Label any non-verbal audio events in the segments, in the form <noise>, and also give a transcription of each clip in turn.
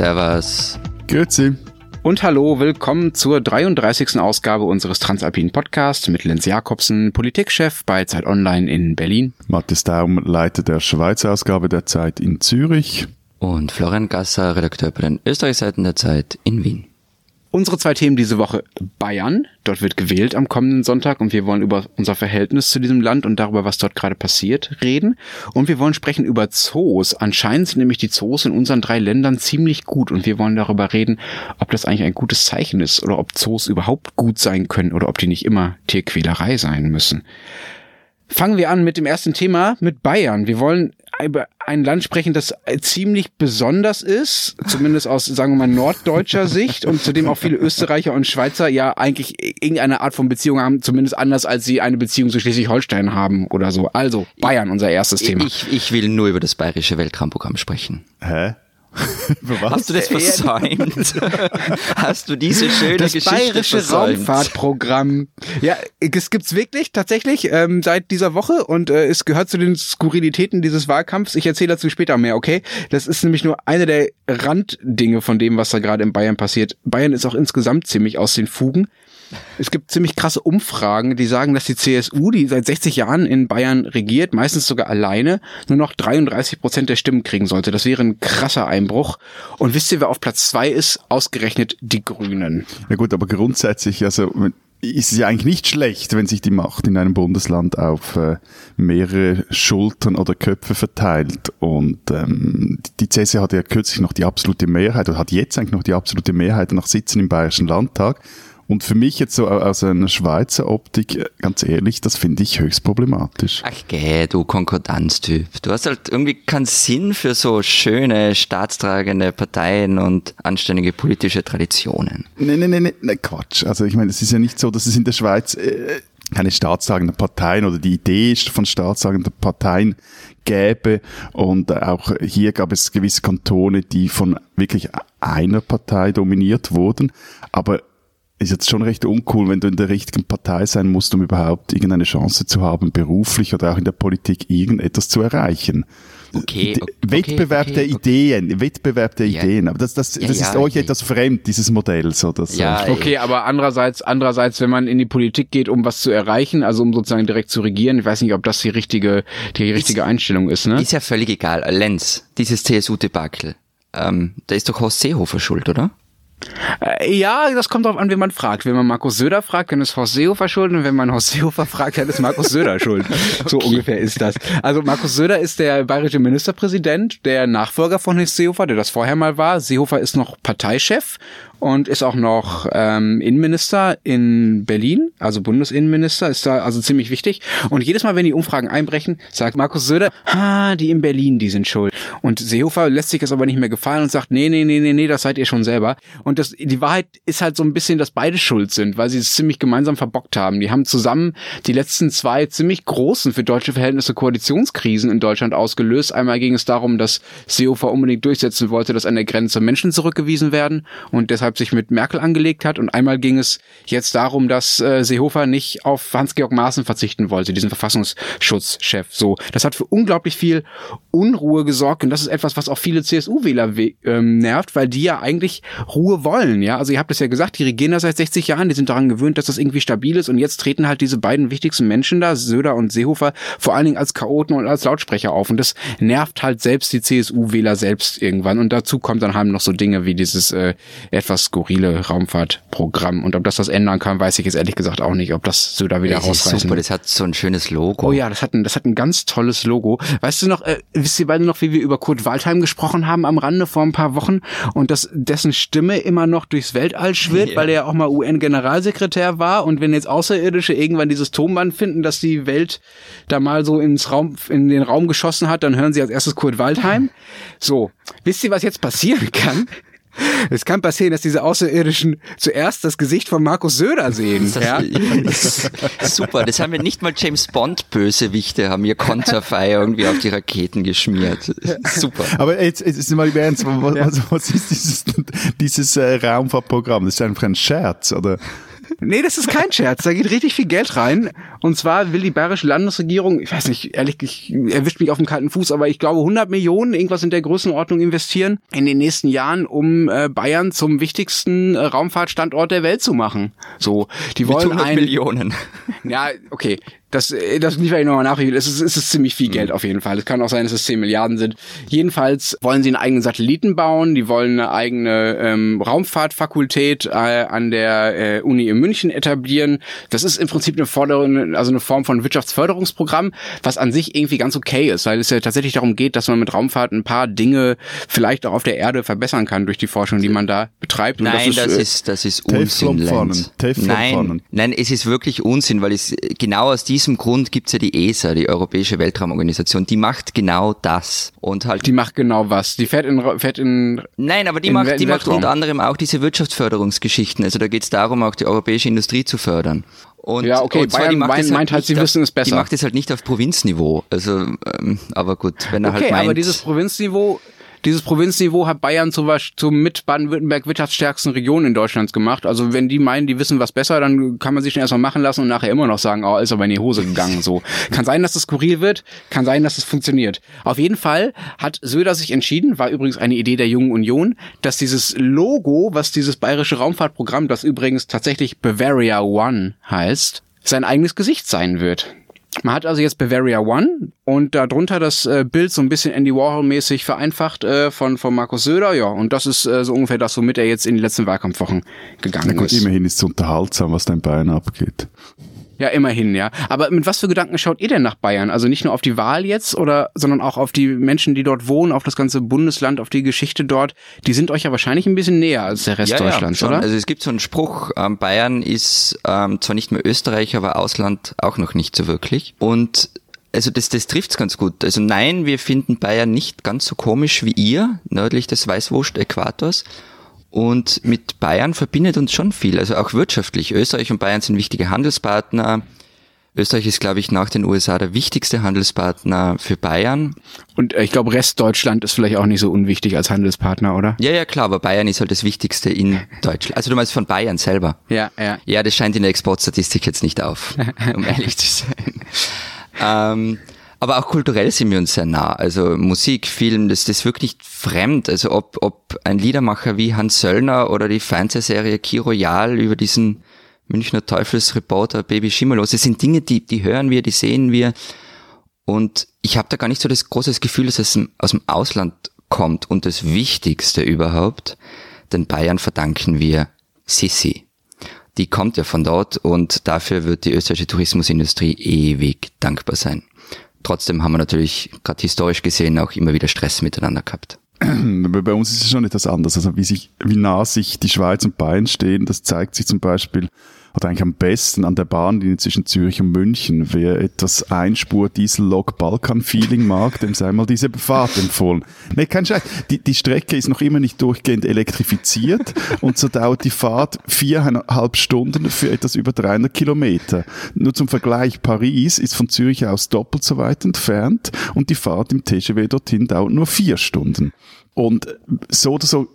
Servus. Grüezi. Und hallo, willkommen zur 33. Ausgabe unseres Transalpinen Podcasts mit Lenz Jakobsen, Politikchef bei Zeit Online in Berlin. Matthias Daum, Leiter der Schweizer Ausgabe der Zeit in Zürich. Und Florian Gasser, Redakteur bei den Österreichseiten der Zeit in Wien. Unsere zwei Themen diese Woche Bayern. Dort wird gewählt am kommenden Sonntag und wir wollen über unser Verhältnis zu diesem Land und darüber, was dort gerade passiert, reden. Und wir wollen sprechen über Zoos. Anscheinend sind nämlich die Zoos in unseren drei Ländern ziemlich gut und wir wollen darüber reden, ob das eigentlich ein gutes Zeichen ist oder ob Zoos überhaupt gut sein können oder ob die nicht immer Tierquälerei sein müssen. Fangen wir an mit dem ersten Thema, mit Bayern. Wir wollen über ein Land sprechen, das ziemlich besonders ist, zumindest aus, sagen wir mal, norddeutscher Sicht und zu dem auch viele Österreicher und Schweizer ja eigentlich irgendeine Art von Beziehung haben, zumindest anders als sie eine Beziehung zu Schleswig-Holstein haben oder so. Also, Bayern, unser erstes Thema. Ich, ich will nur über das bayerische Weltraumprogramm sprechen. Hä? <laughs> Was? Hast du das <laughs> versäumt? <laughs> Hast du diese schöne das Geschichte bayerische versäumt? Raumfahrtprogramm. Ja, es gibt's wirklich tatsächlich ähm, seit dieser Woche und äh, es gehört zu den Skurrilitäten dieses Wahlkampfs. Ich erzähle dazu später mehr, okay? Das ist nämlich nur eine der Randdinge von dem, was da gerade in Bayern passiert. Bayern ist auch insgesamt ziemlich aus den Fugen. Es gibt ziemlich krasse Umfragen, die sagen, dass die CSU, die seit 60 Jahren in Bayern regiert, meistens sogar alleine, nur noch 33 Prozent der Stimmen kriegen sollte. Das wäre ein krasser Einbruch. Und wisst ihr, wer auf Platz zwei ist? Ausgerechnet die Grünen. Ja gut, aber grundsätzlich, also ist es ja eigentlich nicht schlecht, wenn sich die Macht in einem Bundesland auf äh, mehrere Schultern oder Köpfe verteilt. Und ähm, die CSU hat ja kürzlich noch die absolute Mehrheit oder hat jetzt eigentlich noch die absolute Mehrheit nach Sitzen im Bayerischen Landtag. Und für mich jetzt so aus einer Schweizer Optik, ganz ehrlich, das finde ich höchst problematisch. Ach geh, du Konkordanztyp. Du hast halt irgendwie keinen Sinn für so schöne, staatstragende Parteien und anständige politische Traditionen. Nee, nee, nee, nee, nee Quatsch. Also ich meine, es ist ja nicht so, dass es in der Schweiz äh, keine staatstragenden Parteien oder die Idee von staatstragenden Parteien gäbe. Und auch hier gab es gewisse Kantone, die von wirklich einer Partei dominiert wurden. Aber ist jetzt schon recht uncool, wenn du in der richtigen Partei sein musst, um überhaupt irgendeine Chance zu haben, beruflich oder auch in der Politik irgendetwas zu erreichen. Okay, okay Wettbewerb okay, der okay. Ideen, Wettbewerb der Ja. Ideen. Aber das, das, Ja, das ist ja, euch ja. etwas fremd, dieses Modell, so das. Ja, äh, Okay, aber andererseits, andererseits, wenn man in die Politik geht, um was zu erreichen, also um sozusagen direkt zu regieren, ich weiß nicht, ob das die richtige, die richtige Einstellung ist, ne? Ist ja völlig egal. Lenz, dieses CSU-Debakel, ähm, da ist doch Horst Seehofer schuld, oder? Äh, Ja, das kommt darauf an, wen man fragt. Wenn man Markus Söder fragt, dann ist Horst Seehofer schuld und wenn man Horst Seehofer fragt, dann ist Markus Söder schuld. <laughs> So ungefähr ist das. Also Markus Söder ist der bayerische Ministerpräsident, der Nachfolger von Horst Seehofer, der das vorher mal war. Seehofer ist noch Parteichef und ist auch noch ähm, Innenminister in Berlin, also Bundesinnenminister, ist da also ziemlich wichtig. Und jedes Mal, wenn die Umfragen einbrechen, sagt Markus Söder, ah, die in Berlin, die sind schuld. Und Seehofer lässt sich das aber nicht mehr gefallen und sagt, nee, nee, nee, nee, nee, das seid ihr schon selber. Und das, die Wahrheit ist halt so ein bisschen, dass beide schuld sind, weil sie es ziemlich gemeinsam verbockt haben. Die haben zusammen die letzten zwei ziemlich großen für deutsche Verhältnisse Koalitionskrisen in Deutschland ausgelöst. Einmal ging es darum, dass Seehofer unbedingt durchsetzen wollte, dass an der Grenze Menschen zurückgewiesen werden und deshalb sich mit Merkel angelegt hat. Und einmal ging es jetzt darum, dass äh, Seehofer nicht auf Hans-Georg Maaßen verzichten wollte, diesen Verfassungsschutzchef. So, das hat für unglaublich viel Unruhe gesorgt und das ist etwas, was auch viele CSU-Wähler ähm, nervt, weil die ja eigentlich Ruhe wollen. Ja, also ihr habt es ja gesagt, die regieren da seit 60 Jahren, die sind daran gewöhnt, dass das irgendwie stabil ist und jetzt treten halt diese beiden wichtigsten Menschen da, Söder und Seehofer, vor allen Dingen als Chaoten und als Lautsprecher auf und das nervt halt selbst die CSU-Wähler selbst irgendwann und dazu kommt dann halt noch so Dinge wie dieses äh, etwas skurrile Raumfahrtprogramm und ob das das ändern kann, weiß ich jetzt ehrlich gesagt auch nicht, ob das Söder wieder Das ist rausreißen super, das hat so ein schönes Logo. Oh ja, das hat ein, das hat ein ganz tolles Logo. Weißt du noch, äh, wisst ihr beide noch, wie wir über Kurt Waldheim gesprochen haben am Rande vor ein paar Wochen und dass dessen Stimme immer noch durchs Weltall schwirrt, Ja. weil er ja auch mal UN-Generalsekretär war und wenn jetzt Außerirdische irgendwann dieses Tonband finden, dass die Welt da mal so ins Raum, in den Raum geschossen hat, dann hören sie als erstes Kurt Waldheim. So. Wisst ihr, was jetzt passieren kann? <laughs> Es kann passieren, dass diese Außerirdischen zuerst das Gesicht von Markus Söder sehen. Das, ja? das super, das haben wir nicht mal James Bond Bösewichte haben ihr Konterfei irgendwie auf die Raketen geschmiert. Super. Aber jetzt, jetzt ist mal im Ernst, was, was, was ist dieses, dieses äh, Raumfahrtprogramm? Das ist einfach ein Scherz, oder? Nee, das ist kein Scherz. Da geht richtig viel Geld rein. Und zwar will die bayerische Landesregierung, ich weiß nicht, ehrlich, ich erwischt mich auf dem kalten Fuß, aber ich glaube 100 Millionen, irgendwas in der Größenordnung investieren in den nächsten Jahren, um äh, Bayern zum wichtigsten äh, Raumfahrtstandort der Welt zu machen. So, die wollen Mit 100 ein, Millionen. Ja, okay. Das, äh, das liefere ich nochmal nach. Es ist, es ist ziemlich viel Mhm. Geld auf jeden Fall. Es kann auch sein, dass es 10 Milliarden sind. Jedenfalls wollen sie einen eigenen Satelliten bauen. Die wollen eine eigene ähm, Raumfahrtfakultät äh, an der äh, Uni in München etablieren. Das ist im Prinzip eine Forderung, also eine Form von Wirtschaftsförderungsprogramm, was an sich irgendwie ganz okay ist, weil es ja tatsächlich darum geht, dass man mit Raumfahrt ein paar Dinge vielleicht auch auf der Erde verbessern kann durch die Forschung, die man da betreibt. Und Nein, das äh, ist, das ist Unsinn, Teflonpfannen, Lenz. Teflonpfannen. Nein, nein, es ist wirklich Unsinn, weil es genau aus diesem Grund gibt's ja die ESA, die Europäische Weltraumorganisation, die macht genau das. Und halt die macht genau was. Die fährt in, fährt in Nein, aber die macht, die macht unter anderem auch diese Wirtschaftsförderungsgeschichten. Also da geht es darum, auch die europäische Industrie zu fördern. Und, Ja, okay, und zwar, Bayern die macht meint- es meint halt, nicht sie auf- wissen es besser. Die macht es halt nicht auf Provinzniveau. Also, ähm, aber gut, wenn er Okay, halt meint, aber dieses Provinzniveau, dieses Provinzniveau hat Bayern zum Beispiel zum mit Baden-Württemberg wirtschaftsstärksten Region in Deutschlands gemacht. Also wenn die meinen, die wissen was besser, dann kann man sich schon erstmal machen lassen und nachher immer noch sagen, oh, ist aber in die Hose gegangen. So <laughs> kann sein, dass das skurril wird, kann sein, dass es funktioniert. Auf jeden Fall hat Söder sich entschieden, war übrigens eine Idee der Jungen Union, dass dieses Logo, was dieses bayerische Raumfahrtprogramm, das übrigens tatsächlich Bavaria One heißt, sein eigenes Gesicht sein wird. Man hat also jetzt Bavaria One und darunter das äh, Bild so ein bisschen Andy Warhol-mäßig vereinfacht äh, von, von Markus Söder, ja. Und das ist äh, so ungefähr das, womit er jetzt in die letzten Wahlkampfwochen Na gegangen gut, ist. immerhin ist es unterhaltsam, was da in Bayern abgeht. Ja, immerhin, ja. Aber mit was für Gedanken schaut ihr denn nach Bayern? Also nicht nur auf die Wahl jetzt, oder, sondern auch auf die Menschen, die dort wohnen, auf das ganze Bundesland, auf die Geschichte dort. Die sind euch ja wahrscheinlich ein bisschen näher als der Rest ja, Deutschlands, ja, oder? Also es gibt so einen Spruch, ähm, Bayern ist ähm, zwar nicht mehr Österreich, aber Ausland auch noch nicht so wirklich. Und also das, das trifft's ganz gut. Also nein, wir finden Bayern nicht ganz so komisch wie ihr, nördlich des Weißwurst-Äquators. Und mit Bayern verbindet uns schon viel, also auch wirtschaftlich. Österreich und Bayern sind wichtige Handelspartner. Österreich ist, glaube ich, nach den USA der wichtigste Handelspartner für Bayern. Und äh, ich glaube, Restdeutschland ist vielleicht auch nicht so unwichtig als Handelspartner, oder? Ja, ja, klar, aber Bayern ist halt das Wichtigste in Deutschland. Also du meinst von Bayern selber. Ja, ja. Ja, das scheint in der Exportstatistik jetzt nicht auf, um ehrlich zu sein. <laughs> Ähm, aber auch kulturell sind wir uns sehr nah. Also Musik, Film, das, das ist wirklich fremd. Also ob, ob ein Liedermacher wie Hans Söllner oder die Fernsehserie Key Royal über diesen Münchner Teufelsreporter Baby Schimmerlos, das sind Dinge, die, die hören wir, die sehen wir. Und ich habe da gar nicht so das große Gefühl, dass es aus dem Ausland kommt. Und das Wichtigste überhaupt, den Bayern verdanken wir Sissi. Die kommt ja von dort und dafür wird die österreichische Tourismusindustrie ewig dankbar sein. Trotzdem haben wir natürlich gerade historisch gesehen auch immer wieder Stress miteinander gehabt. Bei uns ist es schon etwas anders. Also wie, sich, wie nah sich die Schweiz und Bayern stehen, das zeigt sich zum Beispiel, oder eigentlich am besten an der Bahnlinie zwischen Zürich und München. Wer etwas Einspur-Diesel-Lok-Balkan-Feeling mag, dem sei mal diese Fahrt empfohlen. Nee, kein Scheiß. Die, die Strecke ist noch immer nicht durchgehend elektrifiziert <laughs> und so dauert die Fahrt viereinhalb Stunden für etwas über 300 Kilometer. Nur zum Vergleich, Paris ist von Zürich aus doppelt so weit entfernt und die Fahrt im TGW dorthin dauert nur vier Stunden. Und so oder so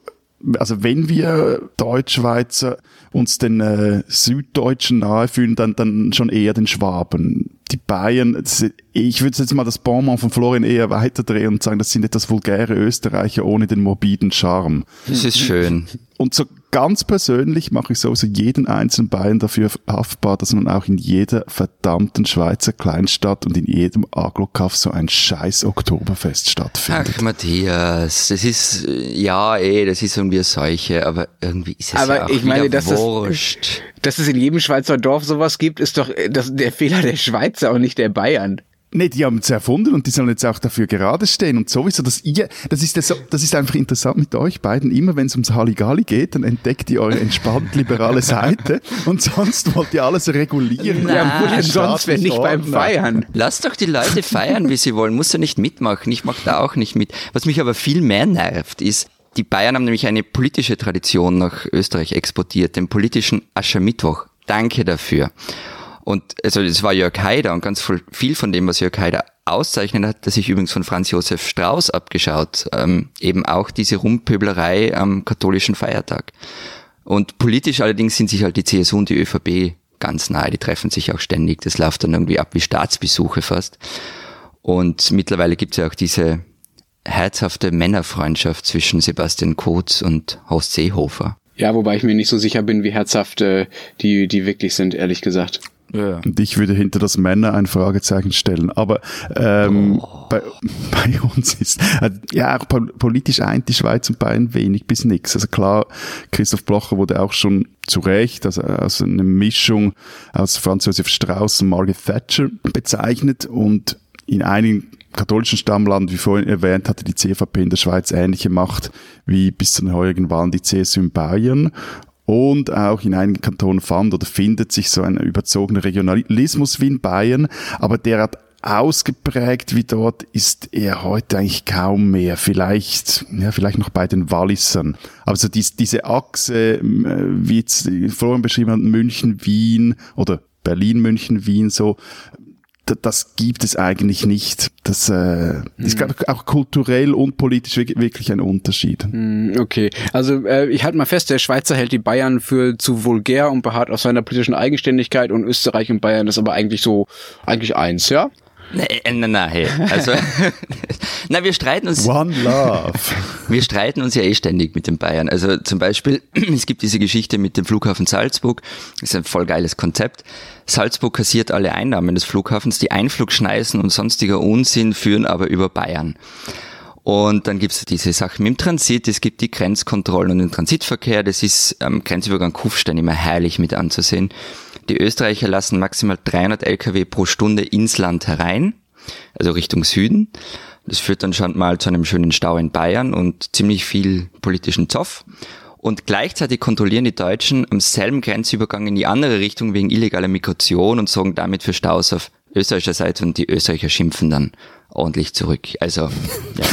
also wenn wir Deutschschweizer uns den äh, Süddeutschen nahe fühlen, dann, dann schon eher den Schwaben. Die Bayern, das, ich würde jetzt mal das Bonbon von Florian eher weiterdrehen und sagen, das sind etwas vulgäre Österreicher ohne den morbiden Charme. Das ist schön. Und so ganz persönlich mache ich sowieso jeden einzelnen Bayern dafür haftbar, dass man auch in jeder verdammten Schweizer Kleinstadt und in jedem Aglokaff so ein scheiß Oktoberfest stattfindet. Ach, Matthias, das ist, ja, eh, das ist irgendwie eine Seuche, aber irgendwie ist es Aber ja auch ich meine, wieder dass das- wurscht. Dass es in jedem Schweizer Dorf sowas gibt, ist doch äh, das, der Fehler der Schweizer und nicht der Bayern. Nee, die haben es erfunden und die sollen jetzt auch dafür gerade stehen. Und sowieso, dass ihr, das ist, das, das ist einfach interessant mit euch beiden. Immer wenn es ums Halligalli geht, dann entdeckt ihr eure entspannt liberale Seite <laughs> und sonst wollt ihr alles regulieren. ja, wo denn sonst, wenn nicht beim. Feiern? Lass doch die Leute feiern, wie sie wollen. Muss ja nicht mitmachen. Ich mach da auch nicht mit. Was mich aber viel mehr nervt, ist, die Bayern haben nämlich eine politische Tradition nach Österreich exportiert, den politischen Aschermittwoch. Danke dafür. Und also es war Jörg Haider und ganz viel von dem, was Jörg Haider auszeichnet hat, das sich übrigens von Franz Josef Strauß abgeschaut. Ähm, eben auch diese Rumpöblerei am katholischen Feiertag. Und politisch allerdings sind sich halt die CSU und die ÖVP ganz nahe, die treffen sich auch ständig. Das läuft dann irgendwie ab wie Staatsbesuche fast. Und mittlerweile gibt es ja auch diese herzhafte Männerfreundschaft zwischen Sebastian Kurz und Horst Seehofer. Ja, wobei ich mir nicht so sicher bin, wie herzhaft äh, die, die wirklich sind, ehrlich gesagt. Ja. Und ich würde hinter das Männer ein Fragezeichen stellen. Aber ähm, oh. bei, <laughs> bei uns ist äh, ja auch politisch eint die Schweiz und Bayern wenig bis nix. Also klar, Christoph Blocher wurde auch schon zu Recht also, also eine Mischung aus Franz Josef Strauß und Margaret Thatcher bezeichnet und in einigen katholischen Stammland, wie vorhin erwähnt, hatte die CVP in der Schweiz ähnliche Macht wie bis zu den heurigen Wahlen die CSU in Bayern. Und auch in einigen Kantonen fand oder findet sich so ein überzogener Regionalismus wie in Bayern, aber der hat ausgeprägt wie dort ist er heute eigentlich kaum mehr. Vielleicht, ja, vielleicht noch bei den Wallisern. Aber so dies, diese Achse, wie jetzt vorhin beschrieben München, Wien oder Berlin, München, Wien, so, das gibt es eigentlich nicht. Das äh, ist hm. auch kulturell und politisch wirklich ein Unterschied. Hm, okay, also äh, ich halte mal fest, der Schweizer hält die Bayern für zu vulgär und beharrt auf seiner politischen Eigenständigkeit und Österreich und Bayern ist aber eigentlich so, eigentlich eins, ja? Nein, nein, nein, hey. Also, <laughs> na, wir streiten uns. One Love. <laughs> Wir streiten uns ja eh ständig mit den Bayern. Also zum Beispiel, <clears throat> es gibt diese Geschichte mit dem Flughafen Salzburg. Das ist ein voll geiles Konzept. Salzburg kassiert alle Einnahmen des Flughafens. Die Einflugschneisen und sonstiger Unsinn führen aber über Bayern. Und dann gibt's diese Sachen mit dem Transit, es gibt die Grenzkontrollen und den Transitverkehr. Das ist am Grenzübergang Kufstein immer herrlich mit anzusehen. Die Österreicher lassen maximal 300 Lkw pro Stunde ins Land herein, also Richtung Süden. Das führt dann schon mal zu einem schönen Stau in Bayern und ziemlich viel politischen Zoff. Und gleichzeitig kontrollieren die Deutschen am selben Grenzübergang in die andere Richtung wegen illegaler Migration und sorgen damit für Staus auf österreichischer Seite und die Österreicher schimpfen dann ordentlich zurück. Also, <laughs> ja.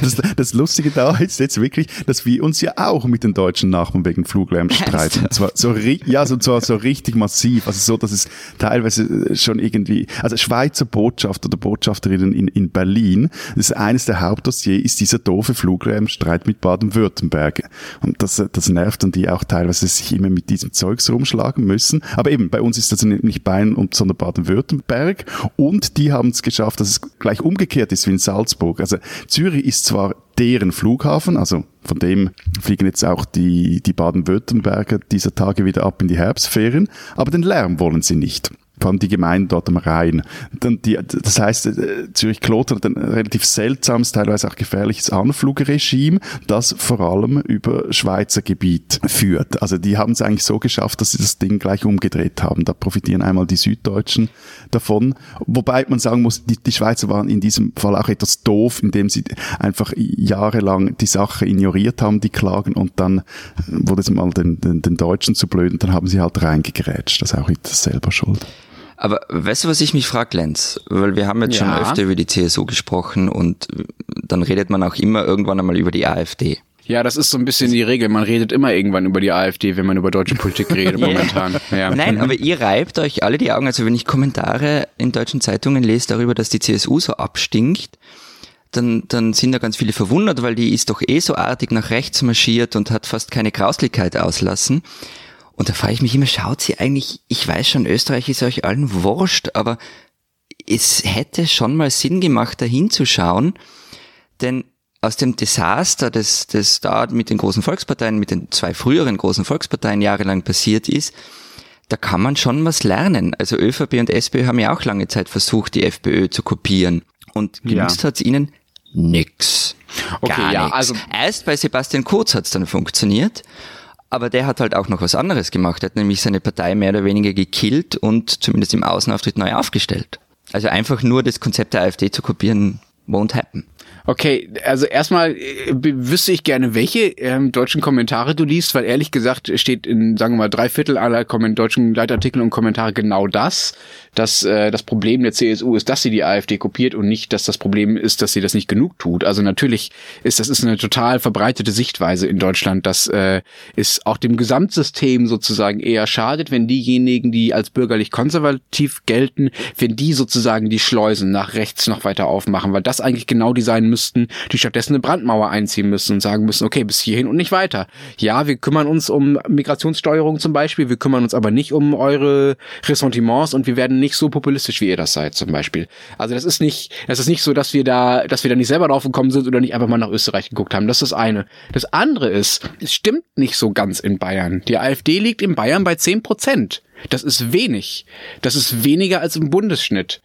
das, das, Lustige da ist jetzt wirklich, dass wir uns ja auch mit den deutschen Nachbarn wegen Fluglärm streiten. Und zwar so, ja, so, zwar so richtig massiv. Also so, dass es teilweise schon irgendwie, also Schweizer Botschafter oder Botschafterinnen in, in Berlin, das ist eines der Hauptdossiers, ist dieser doofe Fluglärmstreit mit Baden-Württemberg. Und das, das nervt und die auch teilweise sich immer mit diesem Zeugs rumschlagen müssen. Aber eben, bei uns ist das nicht Bayern, und, sondern Baden-Württemberg. Und die haben es geschafft, dass es gleich umgekehrt umgekehrt ist wie in Salzburg. Also Zürich ist zwar deren Flughafen, also von dem fliegen jetzt auch die, die Baden-Württemberger dieser Tage wieder ab in die Herbstferien, aber den Lärm wollen sie nicht vor allem die Gemeinden dort am Rhein. Dann die, das heißt, äh, Zürich-Kloten hat ein relativ seltsames, teilweise auch gefährliches Anflugregime, das vor allem über Schweizer Gebiet führt. Also die haben es eigentlich so geschafft, dass sie das Ding gleich umgedreht haben. Da profitieren einmal die Süddeutschen davon. Wobei man sagen muss, die, die Schweizer waren in diesem Fall auch etwas doof, indem sie einfach jahrelang die Sache ignoriert haben, die Klagen, und dann wurde es mal den, den, den Deutschen zu blöd und dann haben sie halt reingegrätscht. Das ist auch selber schuld. Aber weißt du, was ich mich frage, Lenz? Weil wir haben jetzt ja. schon öfter über die CSU gesprochen und dann redet man auch immer irgendwann einmal über die AfD. Ja, das ist so ein bisschen die Regel. Man redet immer irgendwann über die AfD, wenn man über deutsche Politik <laughs> redet momentan. Ja. Nein, aber ihr reibt euch alle die Augen. Also wenn ich Kommentare in deutschen Zeitungen lese darüber, dass die CSU so abstinkt, dann, dann sind da ganz viele verwundert, weil die ist doch eh so artig nach rechts marschiert und hat fast keine Grauslichkeit auslassen. Und da frage ich mich immer, schaut sie eigentlich, ich weiß schon, Österreich ist euch allen wurscht, aber es hätte schon mal Sinn gemacht, da hinzuschauen, denn aus dem Desaster, das, das da mit den großen Volksparteien, mit den zwei früheren großen Volksparteien jahrelang passiert ist, da kann man schon was lernen. Also ÖVP und SPÖ haben ja auch lange Zeit versucht, die FPÖ zu kopieren. Und genützt ja. hat's ihnen nix. Okay, Gar ja, nix. also erst bei Sebastian Kurz hat's dann funktioniert. Aber der hat halt auch noch was anderes gemacht. Er hat nämlich seine Partei mehr oder weniger gekillt und zumindest im Außenauftritt neu aufgestellt. Also einfach nur das Konzept der AfD zu kopieren, won't happen. Okay, also erstmal äh, wüsste ich gerne, welche ähm, deutschen Kommentare du liest, weil ehrlich gesagt steht in, sagen wir mal, drei Viertel aller deutschen Leitartikel und Kommentare genau das, dass äh, das Problem der CSU ist, dass sie die AfD kopiert und nicht, dass das Problem ist, dass sie das nicht genug tut. Also natürlich ist das ist eine total verbreitete Sichtweise in Deutschland, dass äh, es auch dem Gesamtsystem sozusagen eher schadet, wenn diejenigen, die als bürgerlich konservativ gelten, wenn die sozusagen die Schleusen nach rechts noch weiter aufmachen, weil das eigentlich genau die sein müssen müssten, die stattdessen eine Brandmauer einziehen müssen und sagen müssen, okay, bis hierhin und nicht weiter. Ja, wir kümmern uns um Migrationssteuerung zum Beispiel, wir kümmern uns aber nicht um eure Ressentiments und wir werden nicht so populistisch, wie ihr das seid zum Beispiel. Also das ist nicht, das ist nicht so, dass wir da, dass wir da nicht selber drauf gekommen sind oder nicht einfach mal nach Österreich geguckt haben. Das ist das eine. Das andere ist, es stimmt nicht so ganz in Bayern. Die AfD liegt in Bayern bei zehn Prozent. Das ist wenig. Das ist weniger als im Bundesschnitt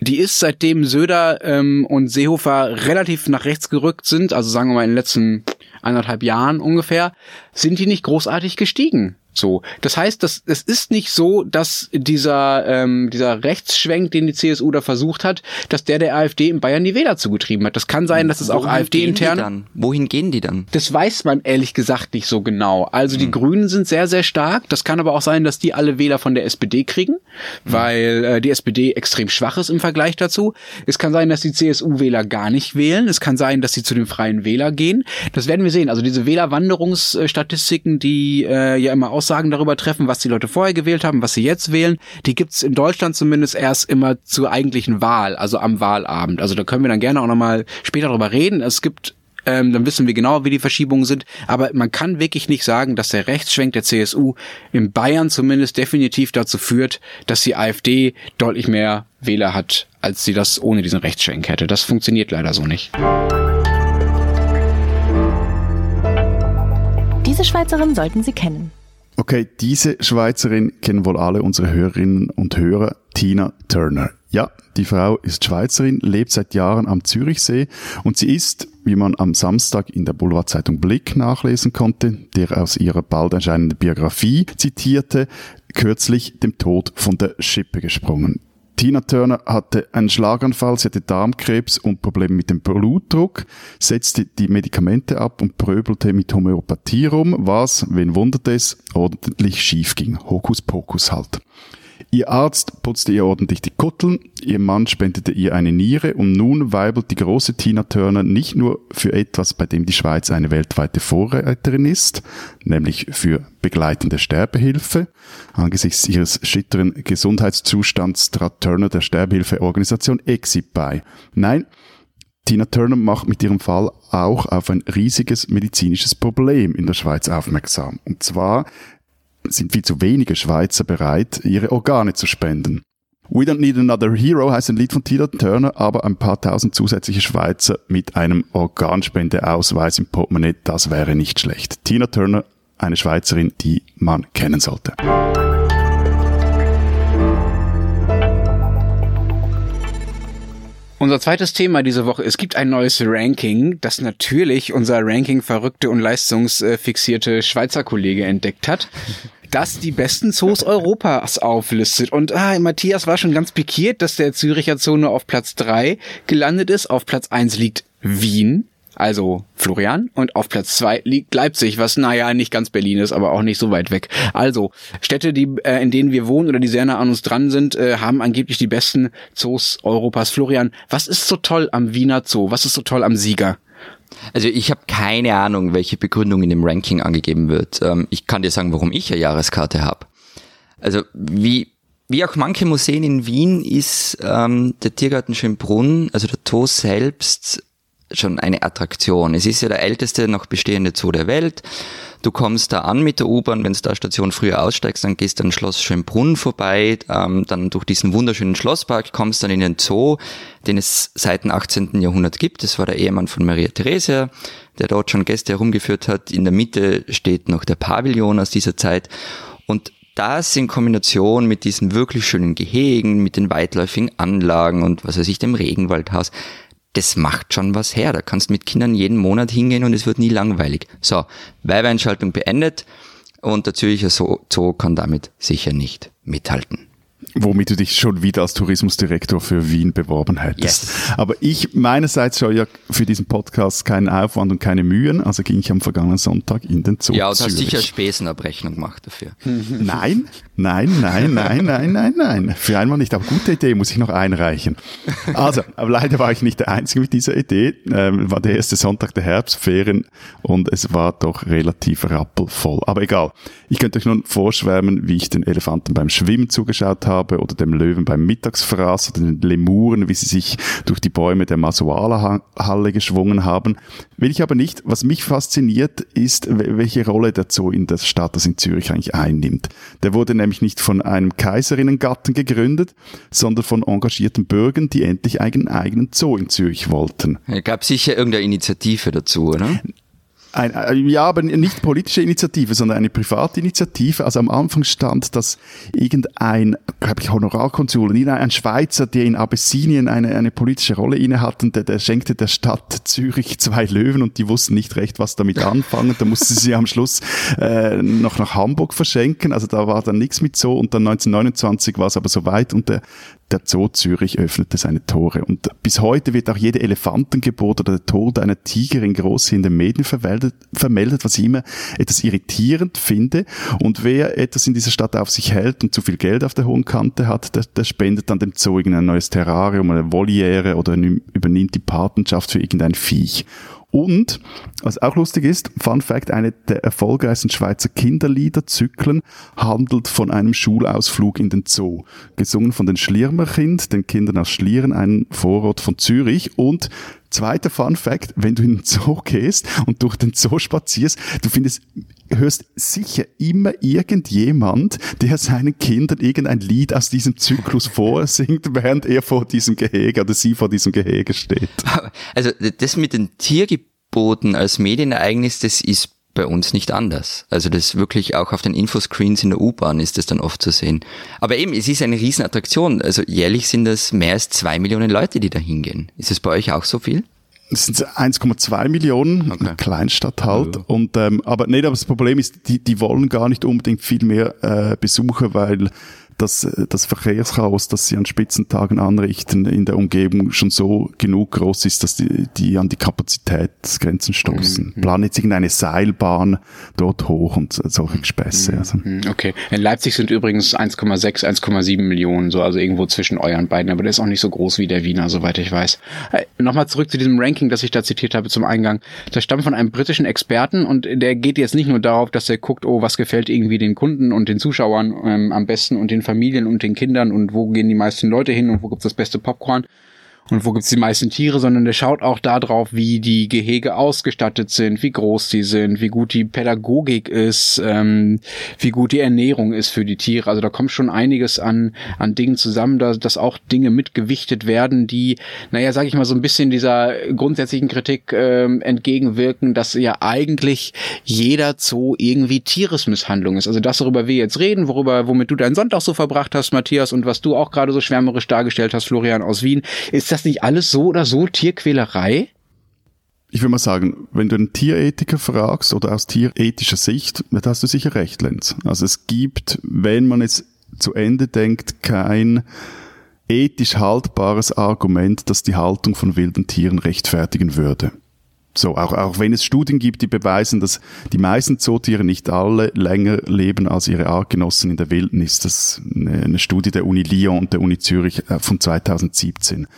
die ist seitdem Söder ähm, und Seehofer relativ nach rechts gerückt sind, also sagen wir mal in den letzten anderthalb Jahren ungefähr, sind die nicht großartig gestiegen. So, das heißt, das, es ist nicht so, dass dieser ähm, dieser Rechtsschwenk, den die CSU da versucht hat, dass der der AfD in Bayern die Wähler zugetrieben hat. Das kann sein, dass es auch AfD intern. Wohin gehen die dann? Das weiß man ehrlich gesagt nicht so genau. Also die hm. Grünen sind sehr sehr stark. Das kann aber auch sein, dass die alle Wähler von der SPD kriegen, hm. weil äh, die SPD extrem schwach ist im Vergleich dazu. Es kann sein, dass die CSU-Wähler gar nicht wählen. Es kann sein, dass sie zu den Freien Wähler gehen. Das werden wir sehen. Also diese Wählerwanderungsstatistiken, die äh, ja immer aus Aussagen darüber treffen, was die Leute vorher gewählt haben, was sie jetzt wählen. Die gibt's in Deutschland zumindest erst immer zur eigentlichen Wahl, also am Wahlabend. Also da können wir dann gerne auch nochmal später drüber reden. Es gibt ähm, dann wissen wir genau, wie die Verschiebungen sind. Aber man kann wirklich nicht sagen, dass der Rechtsschwenk der CSU in Bayern zumindest definitiv dazu führt, dass die AfD deutlich mehr Wähler hat, als sie das ohne diesen Rechtsschwenk hätte. Das funktioniert leider so nicht. Diese Schweizerin sollten Sie kennen. Okay, diese Schweizerin kennen wohl alle unsere Hörerinnen und Hörer, Tina Turner. Ja, die Frau ist Schweizerin, lebt seit Jahren am Zürichsee und sie ist, wie man am Samstag in der Boulevardzeitung Blick nachlesen konnte, der aus ihrer bald erscheinenden Biografie zitierte, kürzlich dem Tod von der Schippe gesprungen. Tina Turner hatte einen Schlaganfall, sie hatte Darmkrebs und Probleme mit dem Blutdruck, setzte die Medikamente ab und pröbelte mit Homöopathie rum, was, wen wundert es, ordentlich schief ging. Hokuspokus halt. Ihr Arzt putzte ihr ordentlich die Kutteln, ihr Mann spendete ihr eine Niere und nun weibelt die große Tina Turner nicht nur für etwas, bei dem die Schweiz eine weltweite Vorreiterin ist, nämlich für begleitende Sterbehilfe. Angesichts ihres schitteren Gesundheitszustands trat Turner der Sterbehilfeorganisation Exit bei. Nein, Tina Turner macht mit ihrem Fall auch auf ein riesiges medizinisches Problem in der Schweiz aufmerksam. Und zwar sind viel zu wenige Schweizer bereit, ihre Organe zu spenden. We Don't Need Another Hero heißt ein Lied von Tina Turner, aber ein paar tausend zusätzliche Schweizer mit einem Organspendeausweis im Portemonnaie, das wäre nicht schlecht. Tina Turner, eine Schweizerin, die man kennen sollte. Unser zweites Thema diese Woche. Es gibt ein neues Ranking, das natürlich unser Ranking verrückte und leistungsfixierte Schweizer Kollege entdeckt hat. <laughs> das die besten Zoos Europas auflistet. Und ah, Matthias war schon ganz pikiert, dass der Züricher Zoo nur auf Platz drei gelandet ist. Auf Platz eins liegt Wien also Florian. Und auf Platz zwei liegt Leipzig, was naja nicht ganz Berlin ist, aber auch nicht so weit weg. Also Städte, die äh, in denen wir wohnen oder die sehr nah an uns dran sind, äh, haben angeblich die besten Zoos Europas. Florian, was ist so toll am Wiener Zoo? Was ist so toll am Sieger? Also ich habe keine Ahnung, welche Begründung in dem Ranking angegeben wird. Ähm, ich kann dir sagen, warum ich eine Jahreskarte habe. Also wie wie auch manche Museen in Wien ist ähm, der Tiergarten Schönbrunn, also der Zoo selbst, schon eine Attraktion. Es ist ja der älteste noch bestehende Zoo der Welt. Du kommst da an mit der U-Bahn, wenn du da Station früher aussteigst, dann gehst du an Schloss Schönbrunn vorbei, ähm, dann durch diesen wunderschönen Schlosspark kommst dann in den Zoo, den es seit dem 18. Jahrhundert gibt. Das war der Ehemann von Maria Theresia, der dort schon Gäste herumgeführt hat. In der Mitte steht noch der Pavillon aus dieser Zeit. Und das in Kombination mit diesen wirklich schönen Gehegen, mit den weitläufigen Anlagen und was weiß ich, dem Regenwaldhaus, das macht schon was her. Da kannst du mit Kindern jeden Monat hingehen und es wird nie langweilig. So, Werbeinschaltung beendet und der Zürcher Zoo kann damit sicher nicht mithalten. Womit du dich schon wieder als Tourismusdirektor für Wien beworben hättest. Yes. Aber ich meinerseits schaue ja für diesen Podcast keinen Aufwand und keine Mühen, also ging ich am vergangenen Sonntag in den Zoo. Ja, du hast sicher Spesenabrechnung gemacht dafür. <laughs> Nein, nein, nein, nein, nein, nein, nein. Für einmal nicht, aber gute Idee muss ich noch einreichen. Also, aber leider war ich nicht der Einzige mit dieser Idee. Ähm, war der erste Sonntag der Herbstferien und es war doch relativ rappelvoll. Aber egal. Ich könnte euch nun vorschwärmen, wie ich den Elefanten beim Schwimmen zugeschaut habe habe oder dem Löwen beim Mittagsfraß oder den Lemuren, wie sie sich durch die Bäume der Masuala-Halle geschwungen haben. Will ich aber nicht. Was mich fasziniert, ist, welche Rolle der Zoo in der Stadt, das in Zürich eigentlich einnimmt. Der wurde nämlich nicht von einem Kaiserinnengatten gegründet, sondern von engagierten Bürgern, die endlich einen eigenen Zoo in Zürich wollten. Es gab sicher irgendeine Initiative dazu, oder? Ein, äh, ja, aber nicht politische Initiative, sondern eine private Initiative. Also am Anfang stand, dass irgendein, glaube ich, Honorarkonsul, ein Schweizer, der in Abessinien eine, eine politische Rolle inne hatte, der, der schenkte der Stadt Zürich zwei Löwen und die wussten nicht recht, was damit anfangen. Da musste sie am Schluss äh, noch nach Hamburg verschenken. Also da war dann nichts mit so. Und dann 1929 war es aber soweit und der, der Zoo Zürich öffnete seine Tore. Und bis heute wird auch jede Elefantengeburt oder der Tod einer Tigerin groß in den Medien vermeldet, vermeldet, was ich immer etwas irritierend finde. Und wer etwas in dieser Stadt auf sich hält und zu viel Geld auf der hohen Kante hat, der, der spendet dann dem Zoo irgendein neues Terrarium, eine Voliere oder übernimmt die Patenschaft für irgendein Viech. Und, was auch lustig ist, Fun Fact, eine der erfolgreichsten Schweizer Kinderliederzyklen handelt von einem Schulausflug in den Zoo. Gesungen von den Schliermerkind, den Kindern aus Schlieren, einem Vorort von Zürich und Zweiter Fun Fact, wenn du in den Zoo gehst und durch den Zoo spazierst, du findest, hörst sicher immer irgendjemand, der seinen Kindern irgendein Lied aus diesem Zyklus <laughs> vorsingt, während er vor diesem Gehege oder sie vor diesem Gehege steht. Also das mit den Tiergeboten als Medienereignis, das ist bei uns nicht anders. Also das wirklich auch auf den Infoscreens in der U-Bahn ist das dann oft zu sehen. Aber eben, es ist eine Riesenattraktion. Also jährlich sind das mehr als zwei Millionen Leute, die da hingehen. Ist es bei euch auch so viel? Das sind 1,2 Millionen, okay. Kleinstadt halt. Ja. Und, ähm, aber nee, aber das Problem ist, die, die wollen gar nicht unbedingt viel mehr äh, Besucher, weil das, das Verkehrschaos, das sie an Spitzentagen anrichten, in der Umgebung schon so genug groß ist, dass die, die an die Kapazitätsgrenzen stoßen. Mhm. Planen jetzt irgendeine Seilbahn dort hoch und solche Gespässe. Mhm. Also. Okay. In Leipzig sind übrigens 1,6, 1,7 Millionen, so also irgendwo zwischen euren beiden, aber der ist auch nicht so groß wie der Wiener, soweit ich weiß. Äh, Nochmal zurück zu diesem Ranking, das ich da zitiert habe zum Eingang. Das stammt von einem britischen Experten und der geht jetzt nicht nur darauf, dass er guckt, oh, was gefällt irgendwie den Kunden und den Zuschauern ähm, am besten und den Familien und den Kindern und wo gehen die meisten Leute hin und wo gibt's das beste Popcorn, und wo gibt's die meisten Tiere, sondern der schaut auch darauf, wie die Gehege ausgestattet sind, wie groß die sind, wie gut die Pädagogik ist, ähm, wie gut die Ernährung ist für die Tiere. Also da kommt schon einiges an, an Dingen zusammen, dass, dass auch Dinge mitgewichtet werden, die, naja, sag ich mal, so ein bisschen dieser grundsätzlichen Kritik ähm, entgegenwirken, dass ja eigentlich jeder Zoo irgendwie Tieresmisshandlung ist. Also das, worüber wir jetzt reden, worüber, womit du deinen Sonntag so verbracht hast, Matthias, und was du auch gerade so schwärmerisch dargestellt hast, Florian aus Wien, ist das das nicht alles so oder so Tierquälerei? Ich würde mal sagen, wenn du einen Tierethiker fragst oder aus tierethischer Sicht, dann hast du sicher recht, Lenz. Also es gibt, wenn man es zu Ende denkt, kein ethisch haltbares Argument, das die Haltung von wilden Tieren rechtfertigen würde. So, auch, auch wenn es Studien gibt, die beweisen, dass die meisten Zootiere nicht alle länger leben als ihre Artgenossen in der Wildnis. Das ist eine, eine Studie der Uni Lyon und der Uni Zürich äh, von 2017.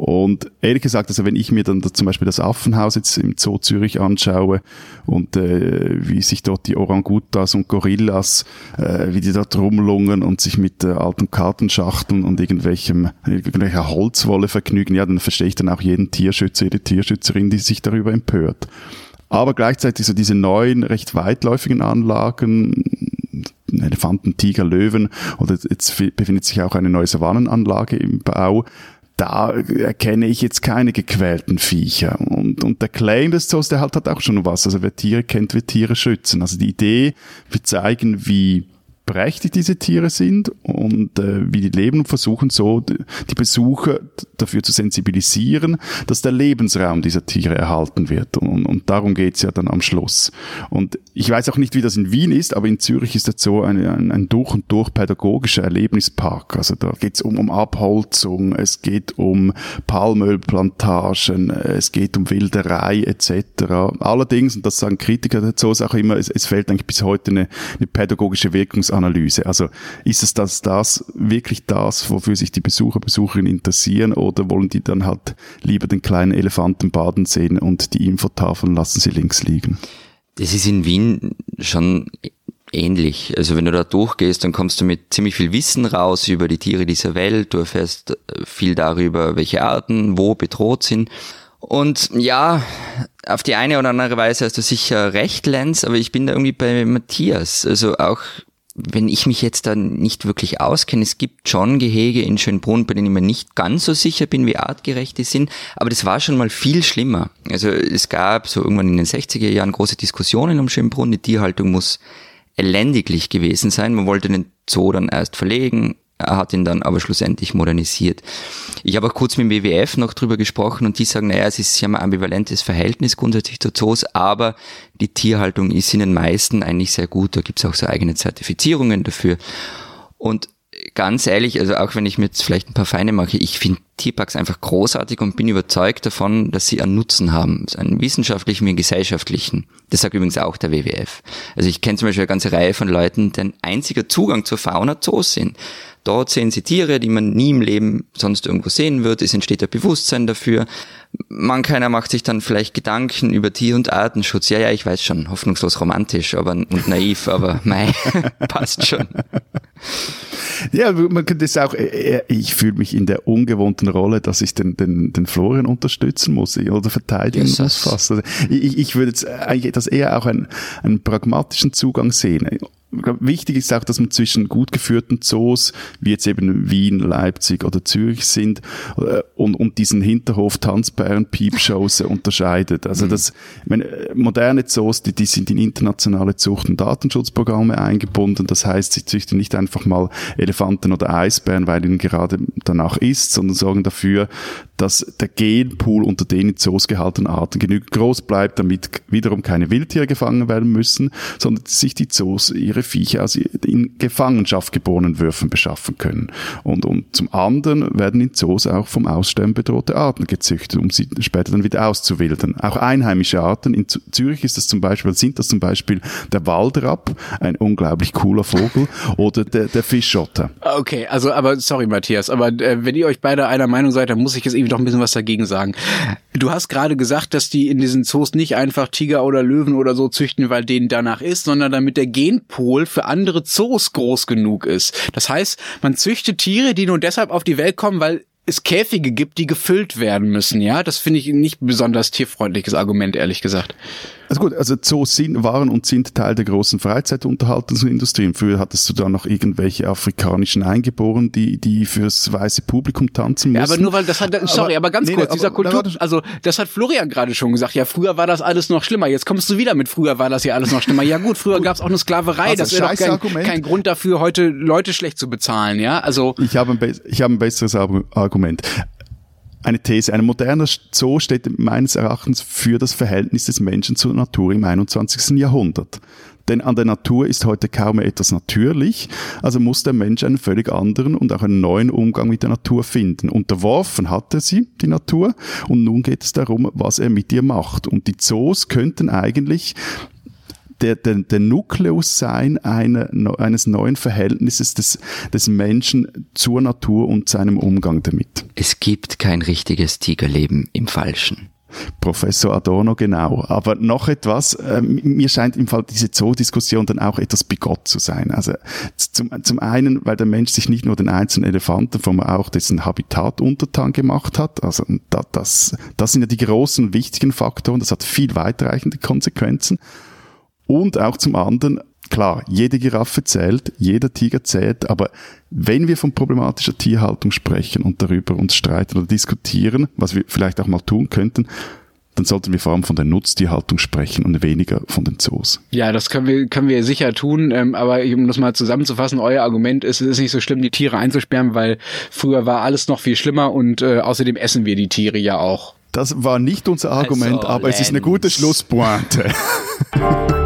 Und ehrlich gesagt, also wenn ich mir dann zum Beispiel das Affenhaus jetzt im Zoo Zürich anschaue und äh, wie sich dort die Orangutas und Gorillas, äh, wie die dort rumlungern und sich mit äh, alten Kartenschachteln und irgendwelchem, irgendwelcher Holzwolle vergnügen, ja, dann verstehe ich dann auch jeden Tierschützer, jede Tierschützerin, die sich darüber empört. Aber gleichzeitig so diese neuen, recht weitläufigen Anlagen, Elefanten, Tiger, Löwen oder jetzt befindet sich auch eine neue Savannenanlage im Bau da erkenne ich jetzt keine gequälten Viecher. Und, und der Claim des Zoos, der halt hat auch schon was. Also wer Tiere kennt, wird Tiere schützen. Also die Idee, wir zeigen, wie prächtig diese Tiere sind und äh, wie die leben und versuchen so die Besucher dafür zu sensibilisieren, dass der Lebensraum dieser Tiere erhalten wird. Und, und darum geht's ja dann am Schluss. Und ich weiß auch nicht, wie das in Wien ist, aber in Zürich ist das so ein, ein, ein durch und durch pädagogischer Erlebnispark. Also da geht's um, um Abholzung, es geht um Palmölplantagen, es geht um Wilderei etc. Allerdings, und das sagen Kritiker Zoos auch immer, es, es fehlt eigentlich bis heute eine, eine pädagogische Wirkungsanalyse Analyse. Also ist es das, das wirklich das, wofür sich die Besucher, Besucherinnen interessieren oder wollen die dann halt lieber den kleinen Elefanten baden sehen und die Infotafeln lassen sie links liegen? Das ist in Wien schon ähnlich. Also wenn du da durchgehst, dann kommst du mit ziemlich viel Wissen raus über die Tiere dieser Welt. Du erfährst äh, viel darüber, welche Arten wo bedroht sind. Und ja, auf die eine oder andere Weise hast du sicher recht, Lenz, aber ich bin da irgendwie bei Matthias. Also auch wenn ich mich jetzt da nicht wirklich auskenne, es gibt schon Gehege in Schönbrunn, bei denen ich mir nicht ganz so sicher bin, wie artgerecht die sind, aber das war schon mal viel schlimmer. Also es gab so irgendwann in den 60er Jahren große Diskussionen um Schönbrunn, die Tierhaltung muss elendiglich gewesen sein. Man wollte den Zoo dann erst verlegen, er hat ihn dann aber schlussendlich modernisiert. Ich habe auch kurz mit dem WWF noch drüber gesprochen und die sagen, naja, es ist ja ein ambivalentes Verhältnis grundsätzlich zu Zoos, aber die Tierhaltung ist in den meisten eigentlich sehr gut. Da gibt es auch so eigene Zertifizierungen dafür. Und ganz ehrlich, also auch wenn ich mir jetzt vielleicht ein paar Feine mache, ich finde Tierparks einfach großartig und bin überzeugt davon, dass sie einen Nutzen haben, einen wissenschaftlichen wie einen gesellschaftlichen. Das sagt übrigens auch der WWF. Also ich kenne zum Beispiel eine ganze Reihe von Leuten, deren einziger Zugang zur Fauna Zoos sind. Dort sehen sie Tiere, die man nie im Leben sonst irgendwo sehen wird. Es entsteht ein Bewusstsein dafür. Man keiner macht sich dann vielleicht Gedanken über Tier- und Artenschutz. Ja, ja, ich weiß schon, hoffnungslos romantisch aber, und naiv, aber mei, <laughs> passt schon. Ja, man könnte es auch, äh, äh, ich fühle mich in der ungewohnten Rolle, dass ich den, den, den Florian unterstützen muss oder verteidigen yes, muss fast. Also ich, ich würde jetzt eigentlich das eher auch einen, einen pragmatischen Zugang sehen wichtig ist auch, dass man zwischen gut geführten Zoos, wie jetzt eben Wien, Leipzig oder Zürich sind, äh, und, und diesen Hinterhof Tanzbären, Piepshows <laughs> unterscheidet. Also mhm. das, meine, moderne Zoos, die, die sind in internationale Zucht- und Datenschutzprogramme eingebunden. Das heißt, sie züchten nicht einfach mal Elefanten oder Eisbären, weil ihnen gerade danach ist, sondern sorgen dafür, dass der Genpool unter den in Zoos gehaltenen Arten genügend groß bleibt, damit wiederum keine Wildtiere gefangen werden müssen, sondern sich die Zoos ihre Viecher aus in Gefangenschaft geborenen Würfen beschaffen können. Und, und zum anderen werden in Zoos auch vom Aussterben bedrohte Arten gezüchtet, um sie später dann wieder auszuwildern. Auch einheimische Arten. In Zürich ist das zum Beispiel, sind das zum Beispiel der Waldrapp, ein unglaublich cooler Vogel, oder der, der Fischotter. Okay, also aber sorry Matthias, aber äh, wenn ihr euch beide einer Meinung seid, dann muss ich jetzt irgendwie doch ein bisschen was dagegen sagen. Du hast gerade gesagt, dass die in diesen Zoos nicht einfach Tiger oder Löwen oder so züchten, weil denen danach ist, sondern damit der Genpool für andere Zoos groß genug ist. Das heißt, man züchtet Tiere, die nur deshalb auf die Welt kommen, weil es Käfige gibt, die gefüllt werden müssen, ja? Das finde ich nicht besonders tierfreundliches Argument, ehrlich gesagt. Also gut, also Zoos sind, waren und sind Teil der großen Freizeitunterhaltungsindustrie. Früher hattest du da noch irgendwelche afrikanischen Eingeborenen, die, die fürs weiße Publikum tanzen mussten. Ja, aber nur weil das hat, sorry, aber, aber ganz nee, kurz, nee, dieser Kultur, also das hat Florian gerade schon gesagt. Ja, früher war das alles noch schlimmer. Jetzt kommst du wieder mit früher war das ja alles noch schlimmer. Ja gut, früher gab es auch eine Sklaverei. Also, das ist doch kein, kein Grund dafür, heute Leute schlecht zu bezahlen, ja? Also. Ich habe ein, ich habe ein besseres Argument eine These. Ein moderner Zoo steht meines Erachtens für das Verhältnis des Menschen zur Natur im 21. Jahrhundert. Denn an der Natur ist heute kaum mehr etwas natürlich, also muss der Mensch einen völlig anderen und auch einen neuen Umgang mit der Natur finden. Unterworfen hat er sie, die Natur, und nun geht es darum, was er mit ihr macht. Und die Zoos könnten eigentlich der, der, der Nukleus sein einer, eines neuen Verhältnisses des, des Menschen zur Natur und seinem Umgang damit. Es gibt kein richtiges Tigerleben im Falschen. Professor Adorno, genau. Aber noch etwas, äh, mir scheint im Fall diese Zoodiskussion dann auch etwas bigott zu sein. Also zum, zum einen, weil der Mensch sich nicht nur den einzelnen Elefanten, sondern auch dessen Habitat untertan gemacht hat. Also das, das sind ja die großen, wichtigen Faktoren. Das hat viel weitreichende Konsequenzen. Und auch zum anderen, klar, jede Giraffe zählt, jeder Tiger zählt, aber wenn wir von problematischer Tierhaltung sprechen und darüber uns streiten oder diskutieren, was wir vielleicht auch mal tun könnten, dann sollten wir vor allem von der Nutztierhaltung sprechen und weniger von den Zoos. Ja, das können wir, können wir sicher tun, ähm, aber um das mal zusammenzufassen, euer Argument ist, es ist nicht so schlimm, die Tiere einzusperren, weil früher war alles noch viel schlimmer und äh, außerdem essen wir die Tiere ja auch. Das war nicht unser Argument, also, aber Lenz. es ist eine gute Schlusspointe. <laughs>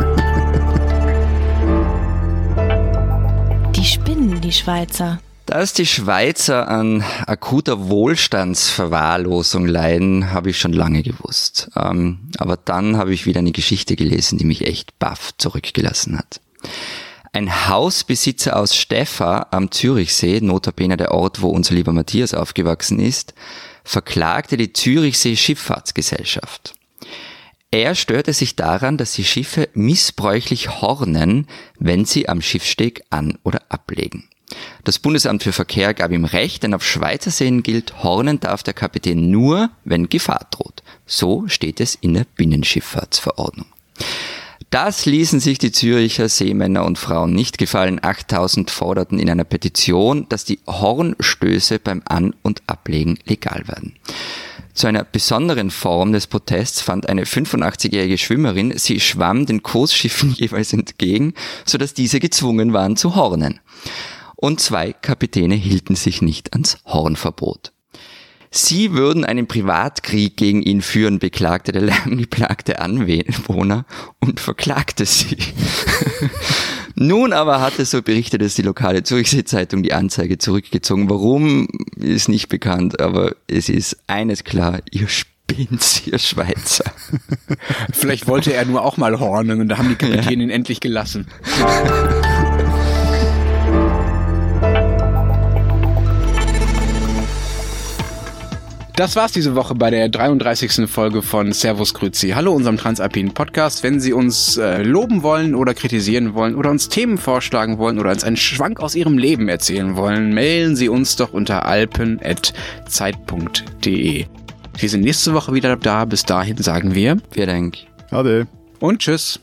Spinnen, die Schweizer. Dass die Schweizer an akuter Wohlstandsverwahrlosung leiden, habe ich schon lange gewusst. Ähm, aber dann habe ich wieder eine Geschichte gelesen, die mich echt baff zurückgelassen hat. Ein Hausbesitzer aus Steffa am Zürichsee, notabene der Ort, wo unser lieber Matthias aufgewachsen ist, verklagte die Zürichsee Schifffahrtsgesellschaft. Er störte sich daran, dass die Schiffe missbräuchlich hornen, wenn sie am Schiffsteg an- oder ablegen. Das Bundesamt für Verkehr gab ihm recht, denn auf Schweizer Seen gilt, hornen darf der Kapitän nur, wenn Gefahr droht. So steht es in der Binnenschifffahrtsverordnung. Das ließen sich die Züricher Seemänner und Frauen nicht gefallen. 8000 forderten in einer Petition, dass die Hornstöße beim An- und Ablegen legal werden. Zu einer besonderen Form des Protests fand eine 85-jährige Schwimmerin, sie schwamm den Kursschiffen <laughs> jeweils entgegen, sodass diese gezwungen waren zu hornen. Und zwei Kapitäne hielten sich nicht ans Hornverbot. Sie würden einen Privatkrieg gegen ihn führen, beklagte der lärmgeplagte <laughs> Anwohner und verklagte sie. Nun aber hatte, so berichtet es die lokale Zürichsee Zeitung, die Anzeige zurückgezogen. Warum, ist nicht bekannt, aber es ist eines klar, ihr spinnt, ihr Schweizer. <laughs> Vielleicht wollte er nur auch mal hornen und da haben die <laughs> Kapitäne ihn endlich gelassen. <laughs> Das war's diese Woche bei der 33. Folge von Servus Grüzi. Hallo unserem Transalpinen Podcast. Wenn Sie uns äh, loben wollen oder kritisieren wollen oder uns Themen vorschlagen wollen oder uns einen Schwank aus Ihrem Leben erzählen wollen, mailen Sie uns doch unter alpen.zeit.de. Wir sind nächste Woche wieder da. Bis dahin sagen wir Vielen Dank. Ade. und tschüss.